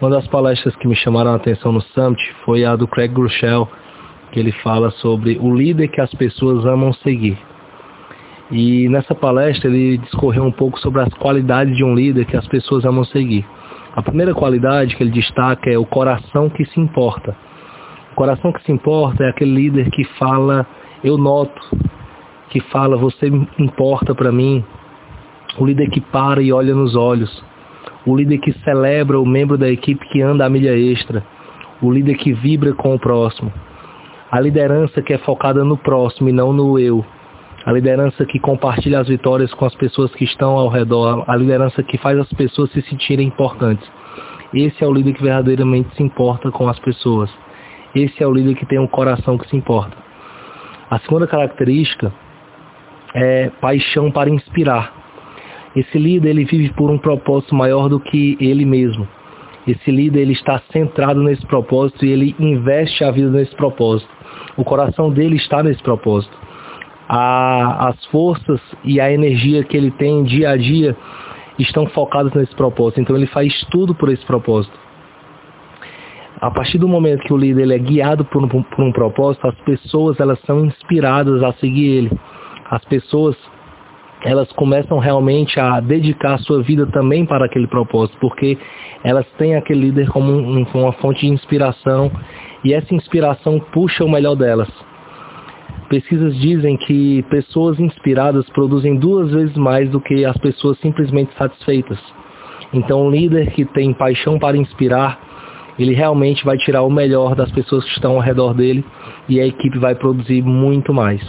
Uma das palestras que me chamaram a atenção no Summit foi a do Craig Groeschel, que ele fala sobre o líder que as pessoas amam seguir. E nessa palestra ele discorreu um pouco sobre as qualidades de um líder que as pessoas amam seguir. A primeira qualidade que ele destaca é o coração que se importa. O coração que se importa é aquele líder que fala, eu noto, que fala, você importa para mim. O líder que para e olha nos olhos. O líder que celebra o membro da equipe que anda a milha extra. O líder que vibra com o próximo. A liderança que é focada no próximo e não no eu a liderança que compartilha as vitórias com as pessoas que estão ao redor, a liderança que faz as pessoas se sentirem importantes. Esse é o líder que verdadeiramente se importa com as pessoas. Esse é o líder que tem um coração que se importa. A segunda característica é paixão para inspirar. Esse líder ele vive por um propósito maior do que ele mesmo. Esse líder ele está centrado nesse propósito e ele investe a vida nesse propósito. O coração dele está nesse propósito a, as forças e a energia que ele tem dia a dia estão focadas nesse propósito. Então ele faz tudo por esse propósito. A partir do momento que o líder ele é guiado por um, por um propósito, as pessoas elas são inspiradas a seguir ele. As pessoas elas começam realmente a dedicar a sua vida também para aquele propósito, porque elas têm aquele líder como um, uma fonte de inspiração e essa inspiração puxa o melhor delas. Pesquisas dizem que pessoas inspiradas produzem duas vezes mais do que as pessoas simplesmente satisfeitas. Então, um líder que tem paixão para inspirar, ele realmente vai tirar o melhor das pessoas que estão ao redor dele e a equipe vai produzir muito mais.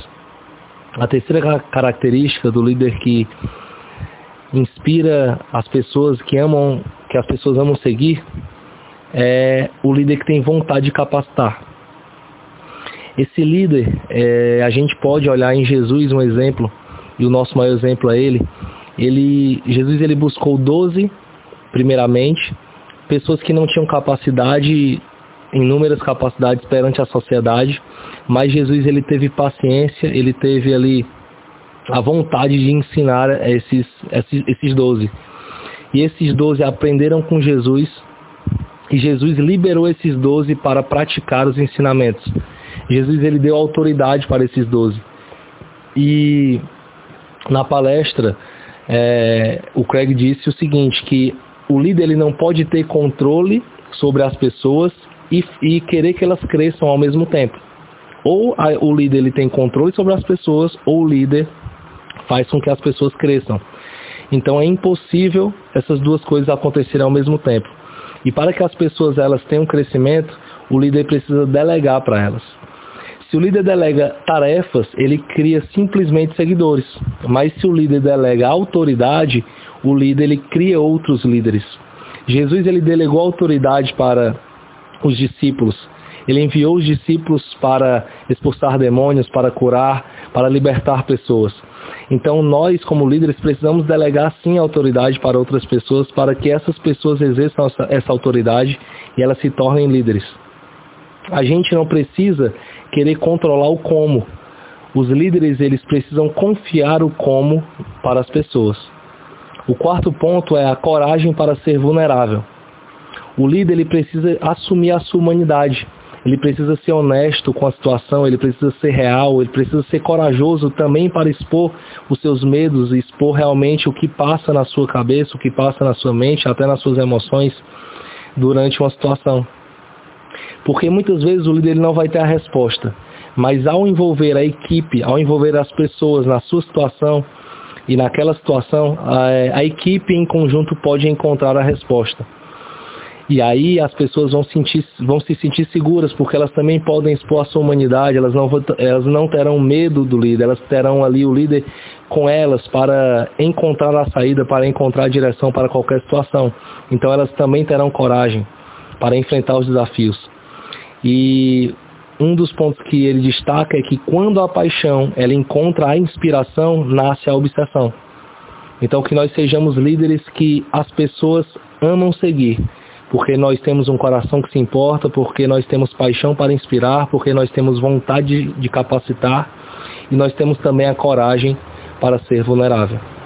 A terceira característica do líder que inspira as pessoas que amam, que as pessoas amam seguir, é o líder que tem vontade de capacitar. Esse líder, é, a gente pode olhar em Jesus um exemplo, e o nosso maior exemplo é ele. ele Jesus ele buscou 12, primeiramente, pessoas que não tinham capacidade, inúmeras capacidades perante a sociedade, mas Jesus ele teve paciência, ele teve ali a vontade de ensinar esses, esses, esses 12. E esses 12 aprenderam com Jesus, e Jesus liberou esses 12 para praticar os ensinamentos. Jesus ele deu autoridade para esses doze. E na palestra, é, o Craig disse o seguinte, que o líder ele não pode ter controle sobre as pessoas e, e querer que elas cresçam ao mesmo tempo. Ou a, o líder ele tem controle sobre as pessoas, ou o líder faz com que as pessoas cresçam. Então é impossível essas duas coisas acontecerem ao mesmo tempo. E para que as pessoas elas tenham crescimento, o líder precisa delegar para elas. Se o líder delega tarefas, ele cria simplesmente seguidores. Mas se o líder delega autoridade, o líder ele cria outros líderes. Jesus ele delegou autoridade para os discípulos. Ele enviou os discípulos para expulsar demônios, para curar, para libertar pessoas. Então nós, como líderes, precisamos delegar sim autoridade para outras pessoas, para que essas pessoas exerçam essa, essa autoridade e elas se tornem líderes. A gente não precisa querer controlar o como. Os líderes eles precisam confiar o como para as pessoas. O quarto ponto é a coragem para ser vulnerável. O líder ele precisa assumir a sua humanidade. Ele precisa ser honesto com a situação, ele precisa ser real, ele precisa ser corajoso também para expor os seus medos, expor realmente o que passa na sua cabeça, o que passa na sua mente, até nas suas emoções durante uma situação. Porque muitas vezes o líder não vai ter a resposta. Mas ao envolver a equipe, ao envolver as pessoas na sua situação e naquela situação, a, a equipe em conjunto pode encontrar a resposta. E aí as pessoas vão, sentir, vão se sentir seguras, porque elas também podem expor a sua humanidade, elas não, elas não terão medo do líder, elas terão ali o líder com elas para encontrar a saída, para encontrar a direção para qualquer situação. Então elas também terão coragem para enfrentar os desafios. E um dos pontos que ele destaca é que quando a paixão ela encontra a inspiração, nasce a obsessão. Então que nós sejamos líderes que as pessoas amam seguir, porque nós temos um coração que se importa, porque nós temos paixão para inspirar, porque nós temos vontade de capacitar e nós temos também a coragem para ser vulnerável.